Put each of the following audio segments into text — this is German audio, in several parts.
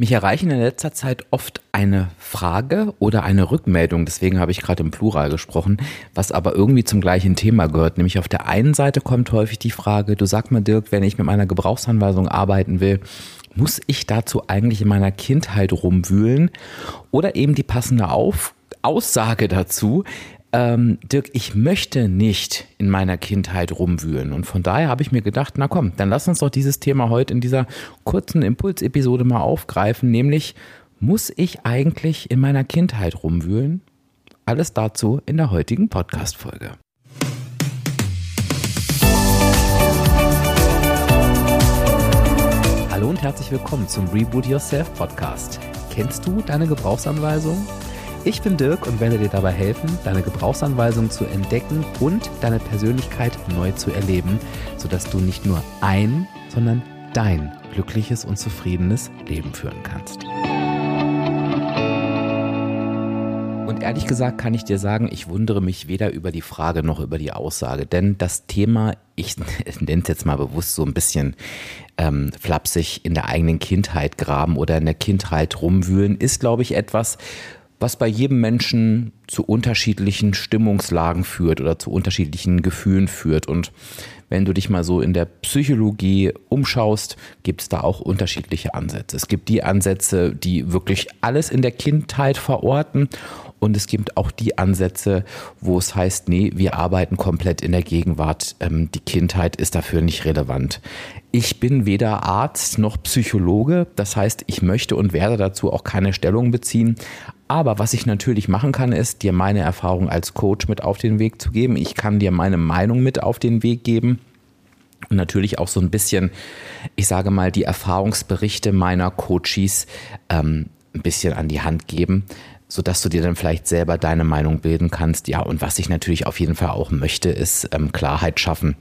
Mich erreichen in letzter Zeit oft eine Frage oder eine Rückmeldung, deswegen habe ich gerade im Plural gesprochen, was aber irgendwie zum gleichen Thema gehört. Nämlich auf der einen Seite kommt häufig die Frage, du sag mal Dirk, wenn ich mit meiner Gebrauchsanweisung arbeiten will, muss ich dazu eigentlich in meiner Kindheit rumwühlen? Oder eben die passende Auf Aussage dazu, ähm, Dirk, ich möchte nicht in meiner Kindheit rumwühlen. Und von daher habe ich mir gedacht, na komm, dann lass uns doch dieses Thema heute in dieser kurzen Impulsepisode mal aufgreifen, nämlich muss ich eigentlich in meiner Kindheit rumwühlen? Alles dazu in der heutigen Podcast-Folge. Hallo und herzlich willkommen zum Reboot Yourself Podcast. Kennst du deine Gebrauchsanweisung? Ich bin Dirk und werde dir dabei helfen, deine Gebrauchsanweisung zu entdecken und deine Persönlichkeit neu zu erleben, sodass du nicht nur ein, sondern dein glückliches und zufriedenes Leben führen kannst. Und ehrlich gesagt kann ich dir sagen, ich wundere mich weder über die Frage noch über die Aussage, denn das Thema, ich nenne es jetzt mal bewusst so ein bisschen ähm, flapsig, in der eigenen Kindheit graben oder in der Kindheit rumwühlen, ist, glaube ich, etwas, was bei jedem Menschen zu unterschiedlichen Stimmungslagen führt oder zu unterschiedlichen Gefühlen führt. Und wenn du dich mal so in der Psychologie umschaust, gibt es da auch unterschiedliche Ansätze. Es gibt die Ansätze, die wirklich alles in der Kindheit verorten. Und es gibt auch die Ansätze, wo es heißt, nee, wir arbeiten komplett in der Gegenwart. Ähm, die Kindheit ist dafür nicht relevant. Ich bin weder Arzt noch Psychologe. Das heißt, ich möchte und werde dazu auch keine Stellung beziehen. Aber was ich natürlich machen kann, ist, dir meine Erfahrung als Coach mit auf den Weg zu geben. Ich kann dir meine Meinung mit auf den Weg geben. Und natürlich auch so ein bisschen, ich sage mal, die Erfahrungsberichte meiner Coaches ähm, ein bisschen an die Hand geben, sodass du dir dann vielleicht selber deine Meinung bilden kannst. Ja, und was ich natürlich auf jeden Fall auch möchte, ist ähm, Klarheit schaffen,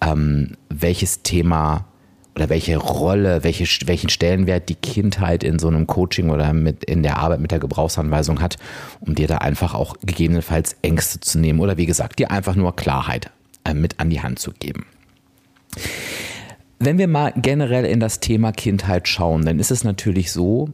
ähm, welches Thema oder welche Rolle, welche, welchen Stellenwert die Kindheit in so einem Coaching oder mit, in der Arbeit mit der Gebrauchsanweisung hat, um dir da einfach auch gegebenenfalls Ängste zu nehmen oder wie gesagt, dir einfach nur Klarheit äh, mit an die Hand zu geben. Wenn wir mal generell in das Thema Kindheit schauen, dann ist es natürlich so,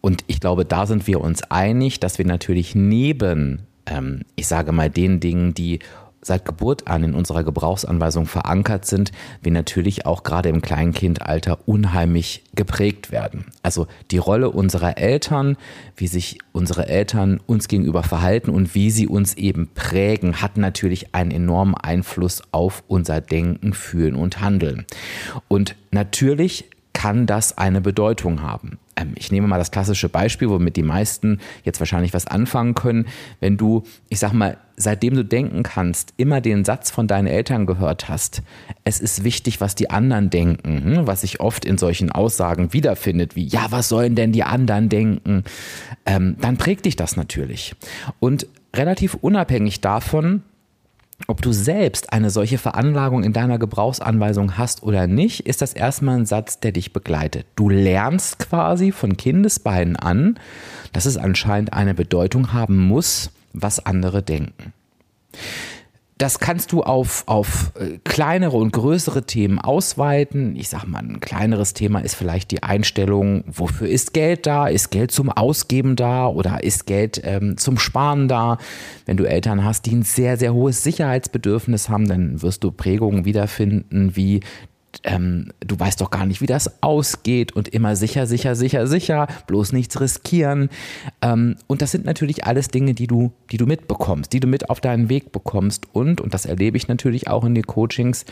und ich glaube, da sind wir uns einig, dass wir natürlich neben, ähm, ich sage mal, den Dingen, die seit Geburt an in unserer Gebrauchsanweisung verankert sind, wir natürlich auch gerade im Kleinkindalter unheimlich geprägt werden. Also die Rolle unserer Eltern, wie sich unsere Eltern uns gegenüber verhalten und wie sie uns eben prägen, hat natürlich einen enormen Einfluss auf unser Denken, Fühlen und Handeln. Und natürlich kann das eine Bedeutung haben. Ähm, ich nehme mal das klassische Beispiel, womit die meisten jetzt wahrscheinlich was anfangen können. Wenn du, ich sag mal, seitdem du denken kannst, immer den Satz von deinen Eltern gehört hast, es ist wichtig, was die anderen denken, hm, was sich oft in solchen Aussagen wiederfindet, wie, ja, was sollen denn die anderen denken, ähm, dann prägt dich das natürlich. Und relativ unabhängig davon, ob du selbst eine solche Veranlagung in deiner Gebrauchsanweisung hast oder nicht, ist das erstmal ein Satz, der dich begleitet. Du lernst quasi von Kindesbeinen an, dass es anscheinend eine Bedeutung haben muss, was andere denken. Das kannst du auf, auf äh, kleinere und größere Themen ausweiten. Ich sag mal, ein kleineres Thema ist vielleicht die Einstellung, wofür ist Geld da? Ist Geld zum Ausgeben da oder ist Geld ähm, zum Sparen da? Wenn du Eltern hast, die ein sehr, sehr hohes Sicherheitsbedürfnis haben, dann wirst du Prägungen wiederfinden, wie ähm, du weißt doch gar nicht, wie das ausgeht und immer sicher, sicher, sicher, sicher, bloß nichts riskieren. Ähm, und das sind natürlich alles Dinge, die du, die du mitbekommst, die du mit auf deinen Weg bekommst und, und das erlebe ich natürlich auch in den Coachings,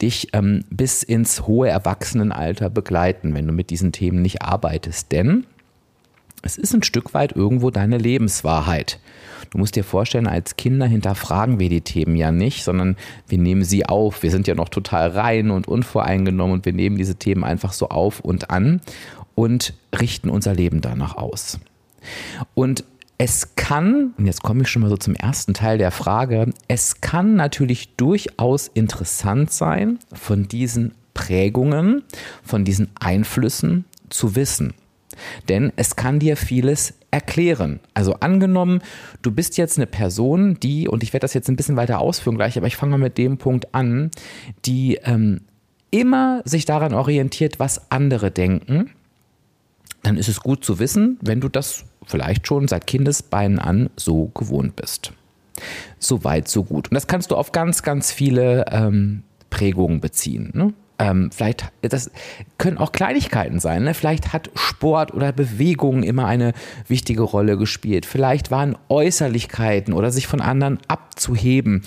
dich ähm, bis ins hohe Erwachsenenalter begleiten, wenn du mit diesen Themen nicht arbeitest. Denn es ist ein Stück weit irgendwo deine Lebenswahrheit. Du musst dir vorstellen, als Kinder hinterfragen wir die Themen ja nicht, sondern wir nehmen sie auf. Wir sind ja noch total rein und unvoreingenommen und wir nehmen diese Themen einfach so auf und an und richten unser Leben danach aus. Und es kann, und jetzt komme ich schon mal so zum ersten Teil der Frage, es kann natürlich durchaus interessant sein, von diesen Prägungen, von diesen Einflüssen zu wissen. Denn es kann dir vieles erklären. Also angenommen, du bist jetzt eine Person, die, und ich werde das jetzt ein bisschen weiter ausführen gleich, aber ich fange mal mit dem Punkt an, die ähm, immer sich daran orientiert, was andere denken, dann ist es gut zu wissen, wenn du das vielleicht schon seit Kindesbeinen an so gewohnt bist. So weit, so gut. Und das kannst du auf ganz, ganz viele ähm, Prägungen beziehen. Ne? Ähm, vielleicht, das können auch Kleinigkeiten sein. Ne? Vielleicht hat Sport oder Bewegung immer eine wichtige Rolle gespielt. Vielleicht waren Äußerlichkeiten oder sich von anderen abzuheben,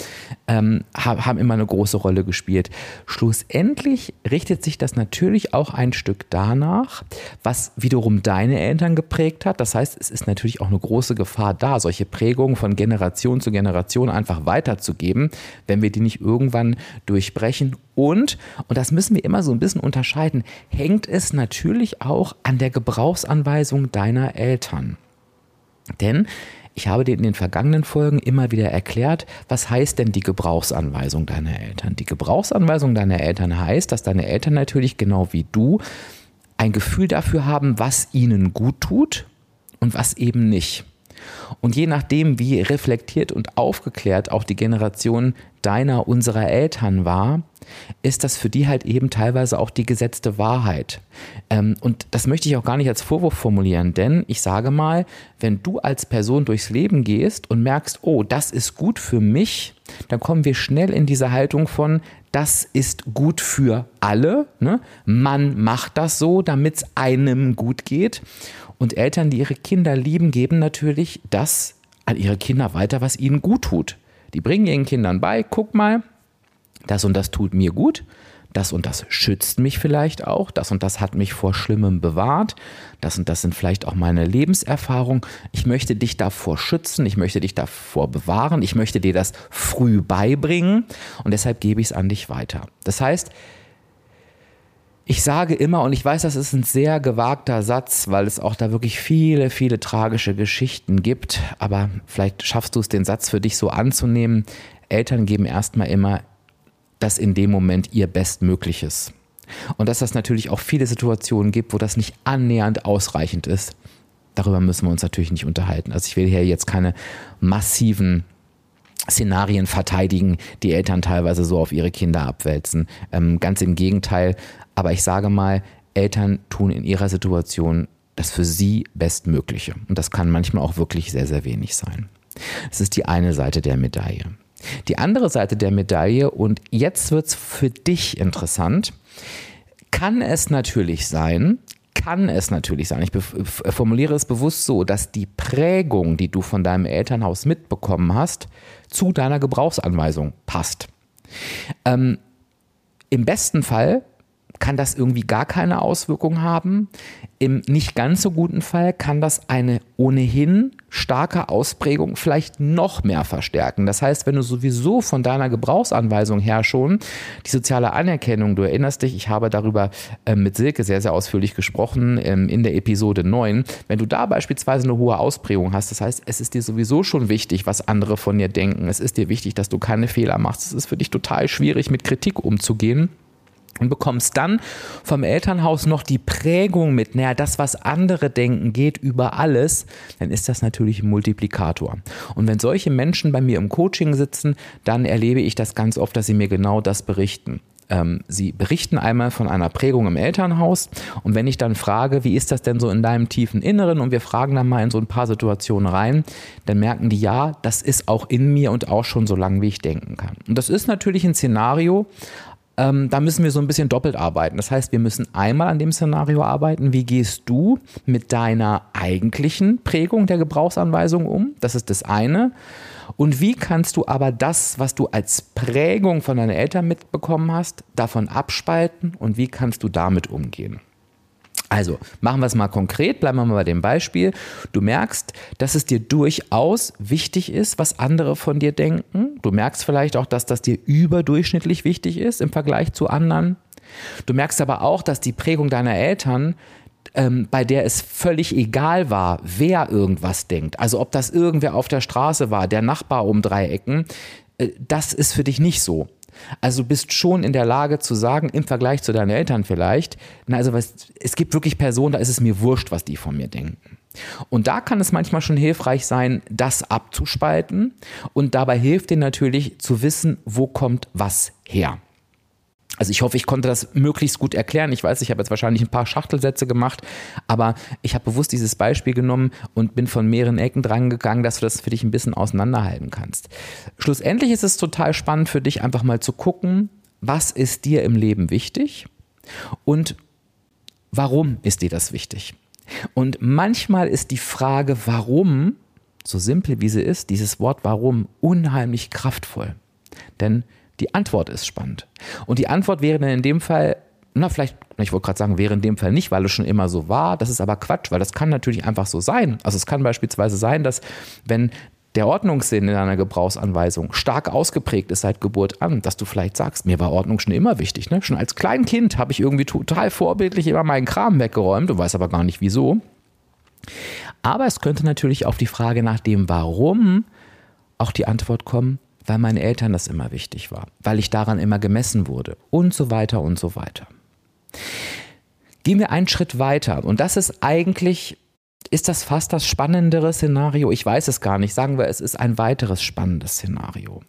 ähm, haben immer eine große Rolle gespielt. Schlussendlich richtet sich das natürlich auch ein Stück danach, was wiederum deine Eltern geprägt hat. Das heißt, es ist natürlich auch eine große Gefahr da, solche Prägungen von Generation zu Generation einfach weiterzugeben, wenn wir die nicht irgendwann durchbrechen und, und das müssen wir immer so ein bisschen unterscheiden, hängt es natürlich auch an der Gebrauchsanweisung deiner Eltern. Denn ich habe dir in den vergangenen Folgen immer wieder erklärt, was heißt denn die Gebrauchsanweisung deiner Eltern? Die Gebrauchsanweisung deiner Eltern heißt, dass deine Eltern natürlich genau wie du ein Gefühl dafür haben, was ihnen gut tut und was eben nicht. Und je nachdem, wie reflektiert und aufgeklärt auch die Generation deiner, unserer Eltern war, ist das für die halt eben teilweise auch die gesetzte Wahrheit. Ähm, und das möchte ich auch gar nicht als Vorwurf formulieren, denn ich sage mal, wenn du als Person durchs Leben gehst und merkst, oh, das ist gut für mich, dann kommen wir schnell in diese Haltung von, das ist gut für alle. Ne? Man macht das so, damit es einem gut geht. Und Eltern, die ihre Kinder lieben, geben natürlich das an ihre Kinder weiter, was ihnen gut tut. Die bringen ihren Kindern bei, guck mal, das und das tut mir gut, das und das schützt mich vielleicht auch, das und das hat mich vor Schlimmem bewahrt, das und das sind vielleicht auch meine Lebenserfahrungen. Ich möchte dich davor schützen, ich möchte dich davor bewahren, ich möchte dir das früh beibringen und deshalb gebe ich es an dich weiter. Das heißt, ich sage immer, und ich weiß, das ist ein sehr gewagter Satz, weil es auch da wirklich viele, viele tragische Geschichten gibt, aber vielleicht schaffst du es, den Satz für dich so anzunehmen. Eltern geben erstmal immer das in dem Moment ihr Bestmögliches. Und dass das natürlich auch viele Situationen gibt, wo das nicht annähernd ausreichend ist. Darüber müssen wir uns natürlich nicht unterhalten. Also ich will hier jetzt keine massiven Szenarien verteidigen, die Eltern teilweise so auf ihre Kinder abwälzen. Ähm, ganz im Gegenteil. Aber ich sage mal, Eltern tun in ihrer Situation das für sie Bestmögliche. Und das kann manchmal auch wirklich sehr, sehr wenig sein. Das ist die eine Seite der Medaille. Die andere Seite der Medaille, und jetzt wird es für dich interessant, kann es natürlich sein, kann es natürlich sein, ich formuliere es bewusst so, dass die Prägung, die du von deinem Elternhaus mitbekommen hast, zu deiner Gebrauchsanweisung passt. Ähm, Im besten Fall kann das irgendwie gar keine Auswirkung haben. Im nicht ganz so guten Fall kann das eine ohnehin starke Ausprägung vielleicht noch mehr verstärken. Das heißt, wenn du sowieso von deiner Gebrauchsanweisung her schon die soziale Anerkennung, du erinnerst dich, ich habe darüber äh, mit Silke sehr, sehr ausführlich gesprochen ähm, in der Episode 9, wenn du da beispielsweise eine hohe Ausprägung hast, das heißt, es ist dir sowieso schon wichtig, was andere von dir denken, es ist dir wichtig, dass du keine Fehler machst, es ist für dich total schwierig, mit Kritik umzugehen und bekommst dann vom Elternhaus noch die Prägung mit, naja, das, was andere denken, geht über alles, dann ist das natürlich ein Multiplikator. Und wenn solche Menschen bei mir im Coaching sitzen, dann erlebe ich das ganz oft, dass sie mir genau das berichten. Ähm, sie berichten einmal von einer Prägung im Elternhaus und wenn ich dann frage, wie ist das denn so in deinem tiefen Inneren und wir fragen dann mal in so ein paar Situationen rein, dann merken die, ja, das ist auch in mir und auch schon so lange, wie ich denken kann. Und das ist natürlich ein Szenario, ähm, da müssen wir so ein bisschen doppelt arbeiten. Das heißt, wir müssen einmal an dem Szenario arbeiten, wie gehst du mit deiner eigentlichen Prägung der Gebrauchsanweisung um? Das ist das eine. Und wie kannst du aber das, was du als Prägung von deinen Eltern mitbekommen hast, davon abspalten und wie kannst du damit umgehen? Also machen wir es mal konkret, bleiben wir mal bei dem Beispiel. Du merkst, dass es dir durchaus wichtig ist, was andere von dir denken. Du merkst vielleicht auch, dass das dir überdurchschnittlich wichtig ist im Vergleich zu anderen. Du merkst aber auch, dass die Prägung deiner Eltern ähm, bei der es völlig egal war, wer irgendwas denkt. Also ob das irgendwer auf der Straße war, der Nachbar um drei Ecken, äh, das ist für dich nicht so. Also du bist schon in der Lage zu sagen, im Vergleich zu deinen Eltern vielleicht, na also was, es gibt wirklich Personen, da ist es mir wurscht, was die von mir denken. Und da kann es manchmal schon hilfreich sein, das abzuspalten. Und dabei hilft dir natürlich zu wissen, wo kommt was her. Also ich hoffe, ich konnte das möglichst gut erklären. Ich weiß, ich habe jetzt wahrscheinlich ein paar Schachtelsätze gemacht, aber ich habe bewusst dieses Beispiel genommen und bin von mehreren Ecken dran gegangen, dass du das für dich ein bisschen auseinanderhalten kannst. Schlussendlich ist es total spannend für dich einfach mal zu gucken, was ist dir im Leben wichtig und warum ist dir das wichtig? Und manchmal ist die Frage, warum, so simpel wie sie ist, dieses Wort warum unheimlich kraftvoll. Denn die Antwort ist spannend. Und die Antwort wäre dann in dem Fall, na, vielleicht, ich wollte gerade sagen, wäre in dem Fall nicht, weil es schon immer so war. Das ist aber Quatsch, weil das kann natürlich einfach so sein. Also es kann beispielsweise sein, dass wenn der Ordnungssinn in einer Gebrauchsanweisung stark ausgeprägt ist seit Geburt an, dass du vielleicht sagst, mir war Ordnung schon immer wichtig. Ne? Schon als Kleinkind habe ich irgendwie total vorbildlich immer meinen Kram weggeräumt und weiß aber gar nicht wieso. Aber es könnte natürlich auf die Frage nach dem Warum auch die Antwort kommen, weil meinen Eltern das immer wichtig war, weil ich daran immer gemessen wurde und so weiter und so weiter. Gehen wir einen Schritt weiter und das ist eigentlich, ist das fast das spannendere Szenario? Ich weiß es gar nicht. Sagen wir, es ist ein weiteres spannendes Szenario.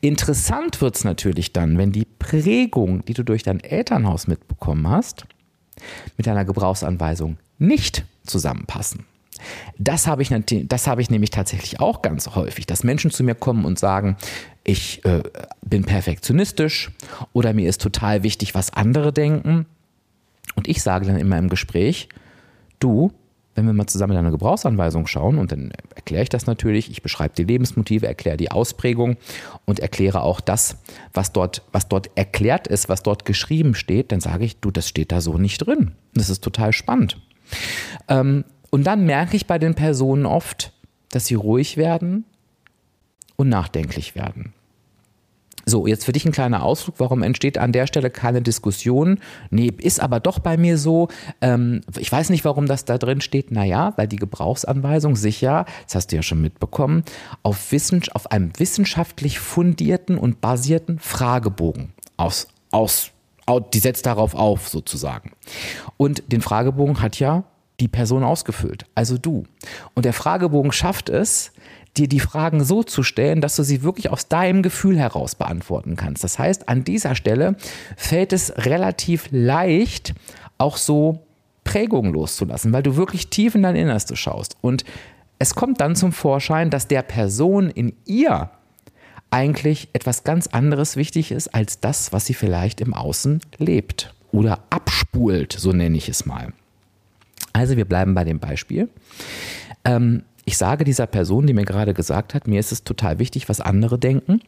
Interessant wird es natürlich dann, wenn die Prägung, die du durch dein Elternhaus mitbekommen hast, mit deiner Gebrauchsanweisung nicht zusammenpassen. Das habe ich, das habe ich nämlich tatsächlich auch ganz häufig, dass Menschen zu mir kommen und sagen, ich äh, bin perfektionistisch oder mir ist total wichtig, was andere denken. Und ich sage dann immer im Gespräch, du, wenn wir mal zusammen in eine Gebrauchsanweisung schauen, und dann erkläre ich das natürlich, ich beschreibe die Lebensmotive, erkläre die Ausprägung und erkläre auch das, was dort, was dort erklärt ist, was dort geschrieben steht, dann sage ich, du, das steht da so nicht drin. Das ist total spannend. Ähm, und dann merke ich bei den Personen oft, dass sie ruhig werden und nachdenklich werden. So, jetzt für dich ein kleiner Ausflug. Warum entsteht an der Stelle keine Diskussion? Nee, ist aber doch bei mir so. Ähm, ich weiß nicht, warum das da drin steht. Naja, weil die Gebrauchsanweisung sich ja, das hast du ja schon mitbekommen, auf, Wissens auf einem wissenschaftlich fundierten und basierten Fragebogen aus, aus, die setzt darauf auf, sozusagen. Und den Fragebogen hat ja die Person ausgefüllt, also du. Und der Fragebogen schafft es, dir die Fragen so zu stellen, dass du sie wirklich aus deinem Gefühl heraus beantworten kannst. Das heißt, an dieser Stelle fällt es relativ leicht, auch so Prägungen loszulassen, weil du wirklich tief in dein Innerste schaust. Und es kommt dann zum Vorschein, dass der Person in ihr eigentlich etwas ganz anderes wichtig ist als das, was sie vielleicht im Außen lebt oder abspult, so nenne ich es mal. Also wir bleiben bei dem Beispiel. Ähm, ich sage dieser Person, die mir gerade gesagt hat, mir ist es total wichtig, was andere denken.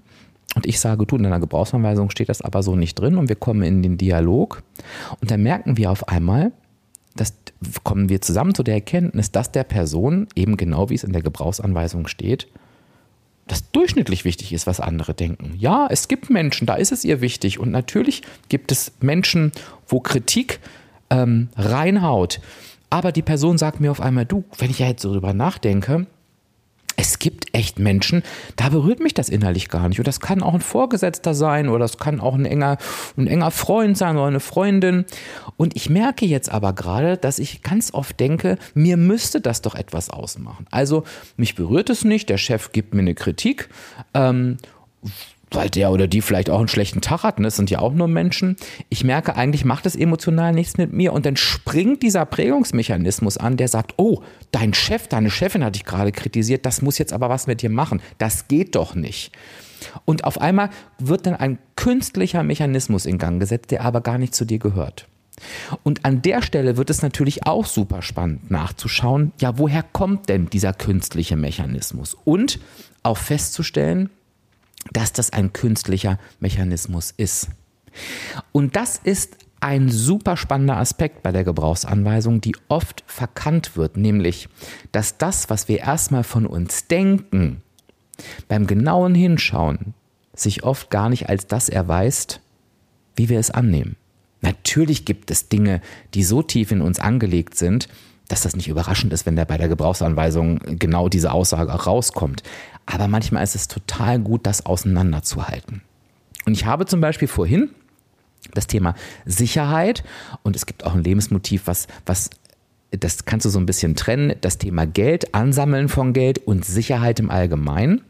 Und ich sage, du, in deiner Gebrauchsanweisung steht das aber so nicht drin und wir kommen in den Dialog und dann merken wir auf einmal, dass kommen wir zusammen zu der Erkenntnis, dass der Person, eben genau wie es in der Gebrauchsanweisung steht, das durchschnittlich wichtig ist, was andere denken. Ja, es gibt Menschen, da ist es ihr wichtig. Und natürlich gibt es Menschen, wo Kritik ähm, reinhaut. Aber die Person sagt mir auf einmal, du, wenn ich ja jetzt so drüber nachdenke, es gibt echt Menschen, da berührt mich das innerlich gar nicht. Und das kann auch ein Vorgesetzter sein oder das kann auch ein enger, ein enger Freund sein oder eine Freundin. Und ich merke jetzt aber gerade, dass ich ganz oft denke, mir müsste das doch etwas ausmachen. Also mich berührt es nicht, der Chef gibt mir eine Kritik. Ähm, weil der oder die vielleicht auch einen schlechten Tag hat, ne? das sind ja auch nur Menschen. Ich merke, eigentlich macht es emotional nichts mit mir und dann springt dieser Prägungsmechanismus an, der sagt, oh, dein Chef, deine Chefin hat dich gerade kritisiert, das muss jetzt aber was mit dir machen. Das geht doch nicht. Und auf einmal wird dann ein künstlicher Mechanismus in Gang gesetzt, der aber gar nicht zu dir gehört. Und an der Stelle wird es natürlich auch super spannend nachzuschauen, ja, woher kommt denn dieser künstliche Mechanismus? Und auch festzustellen, dass das ein künstlicher Mechanismus ist. Und das ist ein super spannender Aspekt bei der Gebrauchsanweisung, die oft verkannt wird, nämlich, dass das, was wir erstmal von uns denken, beim genauen Hinschauen sich oft gar nicht als das erweist, wie wir es annehmen. Natürlich gibt es Dinge, die so tief in uns angelegt sind, dass das nicht überraschend ist, wenn da bei der Gebrauchsanweisung genau diese Aussage rauskommt. Aber manchmal ist es total gut, das auseinanderzuhalten. Und ich habe zum Beispiel vorhin das Thema Sicherheit und es gibt auch ein Lebensmotiv, was, was das kannst du so ein bisschen trennen, das Thema Geld, Ansammeln von Geld und Sicherheit im Allgemeinen.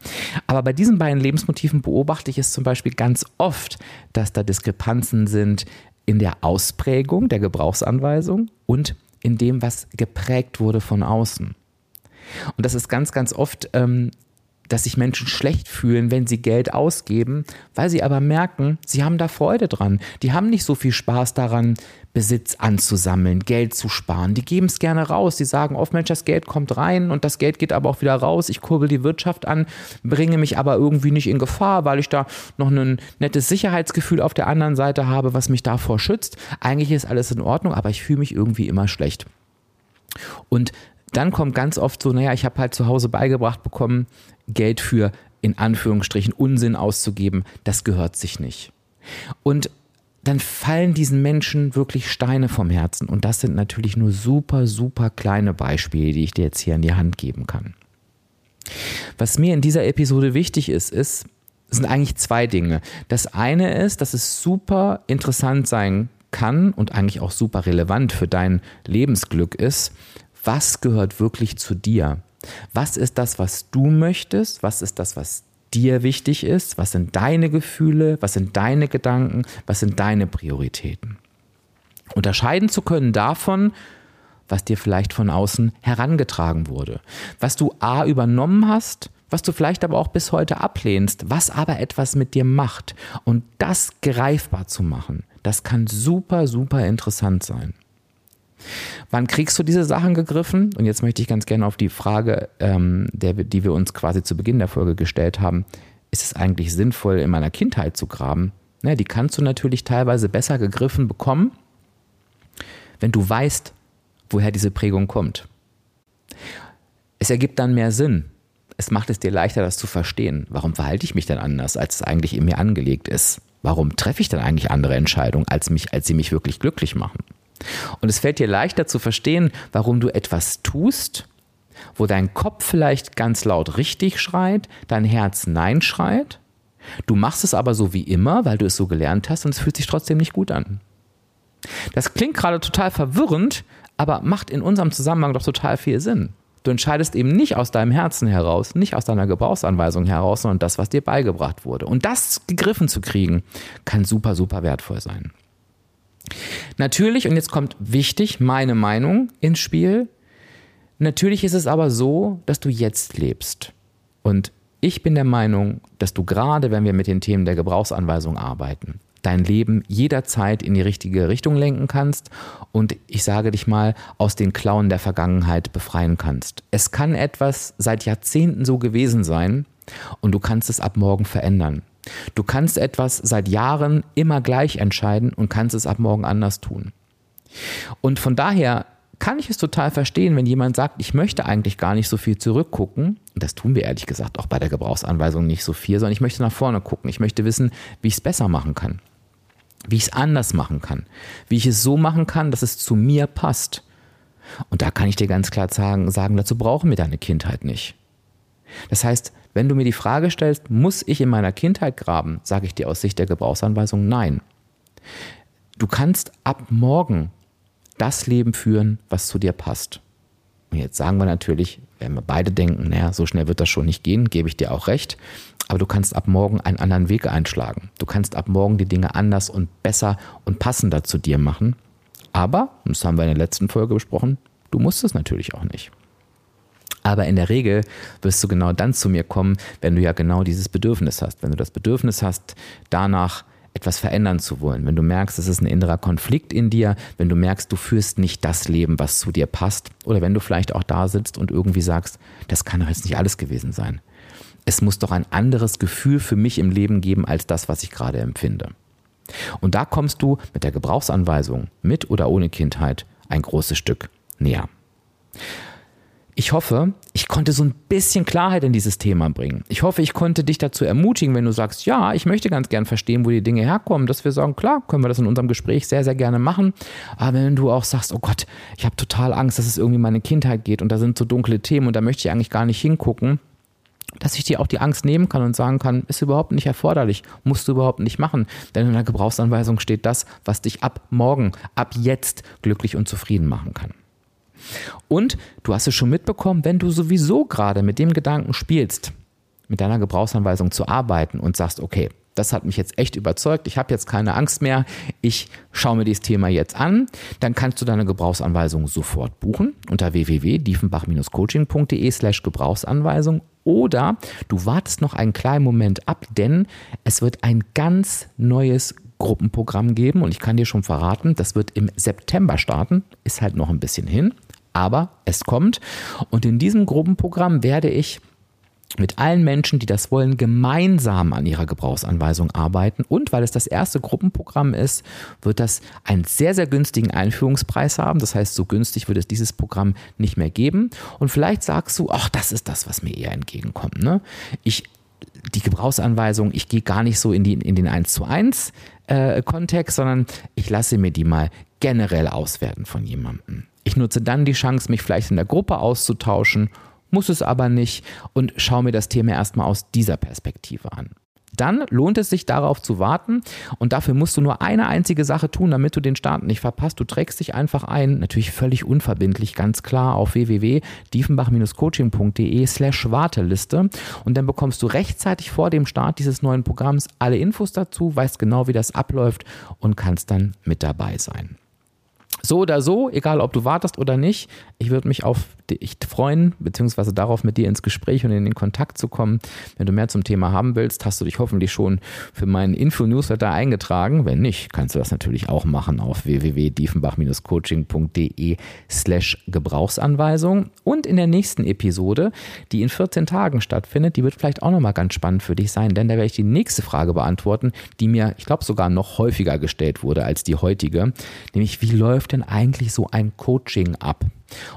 Aber bei diesen beiden Lebensmotiven beobachte ich es zum Beispiel ganz oft, dass da Diskrepanzen sind in der Ausprägung der Gebrauchsanweisung und in dem, was geprägt wurde von außen. Und das ist ganz, ganz oft ähm, dass sich Menschen schlecht fühlen, wenn sie Geld ausgeben, weil sie aber merken, sie haben da Freude dran. Die haben nicht so viel Spaß daran, Besitz anzusammeln, Geld zu sparen. Die geben es gerne raus. Die sagen oft, Mensch, das Geld kommt rein und das Geld geht aber auch wieder raus. Ich kurbel die Wirtschaft an, bringe mich aber irgendwie nicht in Gefahr, weil ich da noch ein nettes Sicherheitsgefühl auf der anderen Seite habe, was mich davor schützt. Eigentlich ist alles in Ordnung, aber ich fühle mich irgendwie immer schlecht. Und dann kommt ganz oft so, naja, ich habe halt zu Hause beigebracht bekommen, Geld für in Anführungsstrichen Unsinn auszugeben, das gehört sich nicht. Und dann fallen diesen Menschen wirklich Steine vom Herzen. Und das sind natürlich nur super, super kleine Beispiele, die ich dir jetzt hier in die Hand geben kann. Was mir in dieser Episode wichtig ist, ist, sind eigentlich zwei Dinge. Das eine ist, dass es super interessant sein kann und eigentlich auch super relevant für dein Lebensglück ist, was gehört wirklich zu dir? Was ist das, was du möchtest? Was ist das, was dir wichtig ist? Was sind deine Gefühle? Was sind deine Gedanken? Was sind deine Prioritäten? Unterscheiden zu können davon, was dir vielleicht von außen herangetragen wurde, was du A übernommen hast, was du vielleicht aber auch bis heute ablehnst, was aber etwas mit dir macht und das greifbar zu machen, das kann super, super interessant sein. Wann kriegst du diese Sachen gegriffen? Und jetzt möchte ich ganz gerne auf die Frage, ähm, der, die wir uns quasi zu Beginn der Folge gestellt haben, ist es eigentlich sinnvoll, in meiner Kindheit zu graben? Ne, die kannst du natürlich teilweise besser gegriffen bekommen, wenn du weißt, woher diese Prägung kommt. Es ergibt dann mehr Sinn. Es macht es dir leichter, das zu verstehen. Warum verhalte ich mich denn anders, als es eigentlich in mir angelegt ist? Warum treffe ich dann eigentlich andere Entscheidungen, als, mich, als sie mich wirklich glücklich machen? Und es fällt dir leichter zu verstehen, warum du etwas tust, wo dein Kopf vielleicht ganz laut richtig schreit, dein Herz Nein schreit. Du machst es aber so wie immer, weil du es so gelernt hast und es fühlt sich trotzdem nicht gut an. Das klingt gerade total verwirrend, aber macht in unserem Zusammenhang doch total viel Sinn. Du entscheidest eben nicht aus deinem Herzen heraus, nicht aus deiner Gebrauchsanweisung heraus, sondern das, was dir beigebracht wurde. Und das gegriffen zu kriegen, kann super, super wertvoll sein. Natürlich, und jetzt kommt wichtig meine Meinung ins Spiel, natürlich ist es aber so, dass du jetzt lebst. Und ich bin der Meinung, dass du gerade, wenn wir mit den Themen der Gebrauchsanweisung arbeiten, dein Leben jederzeit in die richtige Richtung lenken kannst und ich sage dich mal, aus den Klauen der Vergangenheit befreien kannst. Es kann etwas seit Jahrzehnten so gewesen sein und du kannst es ab morgen verändern. Du kannst etwas seit Jahren immer gleich entscheiden und kannst es ab morgen anders tun. Und von daher kann ich es total verstehen, wenn jemand sagt, ich möchte eigentlich gar nicht so viel zurückgucken. Und das tun wir ehrlich gesagt auch bei der Gebrauchsanweisung nicht so viel, sondern ich möchte nach vorne gucken. Ich möchte wissen, wie ich es besser machen kann. Wie ich es anders machen kann. Wie ich es so machen kann, dass es zu mir passt. Und da kann ich dir ganz klar sagen, sagen dazu brauchen wir deine Kindheit nicht. Das heißt, wenn du mir die Frage stellst, muss ich in meiner Kindheit graben, sage ich dir aus Sicht der Gebrauchsanweisung nein. Du kannst ab morgen das Leben führen, was zu dir passt. Und jetzt sagen wir natürlich, wenn wir beide denken, naja, so schnell wird das schon nicht gehen, gebe ich dir auch recht. Aber du kannst ab morgen einen anderen Weg einschlagen. Du kannst ab morgen die Dinge anders und besser und passender zu dir machen. Aber, das haben wir in der letzten Folge besprochen, du musst es natürlich auch nicht. Aber in der Regel wirst du genau dann zu mir kommen, wenn du ja genau dieses Bedürfnis hast. Wenn du das Bedürfnis hast, danach etwas verändern zu wollen. Wenn du merkst, es ist ein innerer Konflikt in dir, wenn du merkst, du führst nicht das Leben, was zu dir passt. Oder wenn du vielleicht auch da sitzt und irgendwie sagst, das kann doch jetzt nicht alles gewesen sein. Es muss doch ein anderes Gefühl für mich im Leben geben als das, was ich gerade empfinde. Und da kommst du mit der Gebrauchsanweisung, mit oder ohne Kindheit, ein großes Stück näher. Ich hoffe, ich konnte so ein bisschen Klarheit in dieses Thema bringen. Ich hoffe, ich konnte dich dazu ermutigen, wenn du sagst, ja, ich möchte ganz gern verstehen, wo die Dinge herkommen, dass wir sagen, klar, können wir das in unserem Gespräch sehr, sehr gerne machen. Aber wenn du auch sagst, oh Gott, ich habe total Angst, dass es irgendwie meine Kindheit geht und da sind so dunkle Themen und da möchte ich eigentlich gar nicht hingucken, dass ich dir auch die Angst nehmen kann und sagen kann, ist überhaupt nicht erforderlich, musst du überhaupt nicht machen. Denn in der Gebrauchsanweisung steht das, was dich ab morgen, ab jetzt glücklich und zufrieden machen kann. Und du hast es schon mitbekommen, wenn du sowieso gerade mit dem Gedanken spielst, mit deiner Gebrauchsanweisung zu arbeiten und sagst, okay, das hat mich jetzt echt überzeugt, ich habe jetzt keine Angst mehr, ich schaue mir dieses Thema jetzt an, dann kannst du deine Gebrauchsanweisung sofort buchen unter www.diefenbach-coaching.de slash Gebrauchsanweisung oder du wartest noch einen kleinen Moment ab, denn es wird ein ganz neues Gruppenprogramm geben und ich kann dir schon verraten, das wird im September starten, ist halt noch ein bisschen hin, aber es kommt und in diesem Gruppenprogramm werde ich mit allen Menschen, die das wollen, gemeinsam an ihrer Gebrauchsanweisung arbeiten. Und weil es das erste Gruppenprogramm ist, wird das einen sehr, sehr günstigen Einführungspreis haben. Das heißt, so günstig wird es dieses Programm nicht mehr geben. Und vielleicht sagst du, ach, das ist das, was mir eher entgegenkommt. Ne? Ich, die Gebrauchsanweisung, ich gehe gar nicht so in, die, in den 1 zu 1 äh, Kontext, sondern ich lasse mir die mal generell auswerten von jemandem. Ich nutze dann die Chance, mich vielleicht in der Gruppe auszutauschen muss es aber nicht und schau mir das Thema erstmal aus dieser Perspektive an. Dann lohnt es sich darauf zu warten und dafür musst du nur eine einzige Sache tun, damit du den Start nicht verpasst. Du trägst dich einfach ein, natürlich völlig unverbindlich, ganz klar auf www.diefenbach-coaching.de slash Warteliste und dann bekommst du rechtzeitig vor dem Start dieses neuen Programms alle Infos dazu, weißt genau, wie das abläuft und kannst dann mit dabei sein. So oder so, egal ob du wartest oder nicht, ich würde mich auf dich freuen, beziehungsweise darauf, mit dir ins Gespräch und in den Kontakt zu kommen. Wenn du mehr zum Thema haben willst, hast du dich hoffentlich schon für meinen Info-Newsletter eingetragen. Wenn nicht, kannst du das natürlich auch machen auf www.diefenbach-coaching.de slash Gebrauchsanweisung. Und in der nächsten Episode, die in 14 Tagen stattfindet, die wird vielleicht auch nochmal ganz spannend für dich sein, denn da werde ich die nächste Frage beantworten, die mir, ich glaube, sogar noch häufiger gestellt wurde als die heutige, nämlich wie läuft denn eigentlich so ein Coaching ab?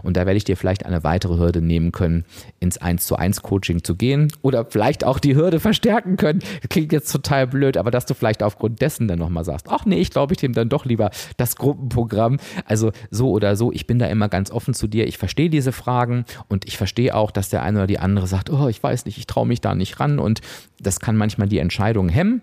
Und da werde ich dir vielleicht eine weitere Hürde nehmen können, ins 1 zu 1 Coaching zu gehen oder vielleicht auch die Hürde verstärken können. klingt jetzt total blöd, aber dass du vielleicht aufgrund dessen dann nochmal sagst, ach nee, ich glaube, ich nehme dann doch lieber das Gruppenprogramm. Also so oder so, ich bin da immer ganz offen zu dir. Ich verstehe diese Fragen und ich verstehe auch, dass der eine oder die andere sagt, oh, ich weiß nicht, ich traue mich da nicht ran und das kann manchmal die Entscheidung hemmen.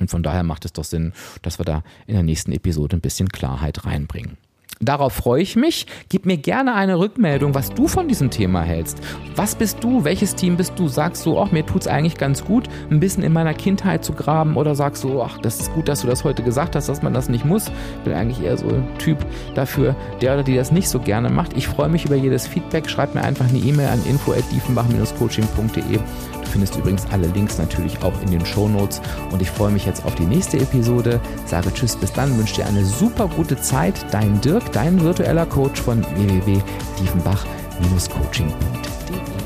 Und von daher macht es doch Sinn, dass wir da in der nächsten Episode ein bisschen Klarheit reinbringen. Darauf freue ich mich. Gib mir gerne eine Rückmeldung, was du von diesem Thema hältst. Was bist du? Welches Team bist du? Sagst du, ach, mir tut es eigentlich ganz gut, ein bisschen in meiner Kindheit zu graben? Oder sagst du, ach, das ist gut, dass du das heute gesagt hast, dass man das nicht muss? Ich bin eigentlich eher so ein Typ dafür, der oder die das nicht so gerne macht. Ich freue mich über jedes Feedback. Schreib mir einfach eine E-Mail an info.diefenbach-coaching.de findest du übrigens alle Links natürlich auch in den Show Notes. Und ich freue mich jetzt auf die nächste Episode. Sage Tschüss, bis dann, wünsche dir eine super gute Zeit. Dein Dirk, dein virtueller Coach von www.diefenbach-coaching.de.